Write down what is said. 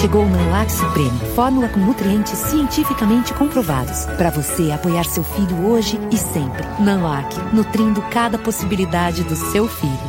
Chegou o Manlac Supremo, fórmula com nutrientes cientificamente comprovados, para você apoiar seu filho hoje e sempre. Manlac, nutrindo cada possibilidade do seu filho.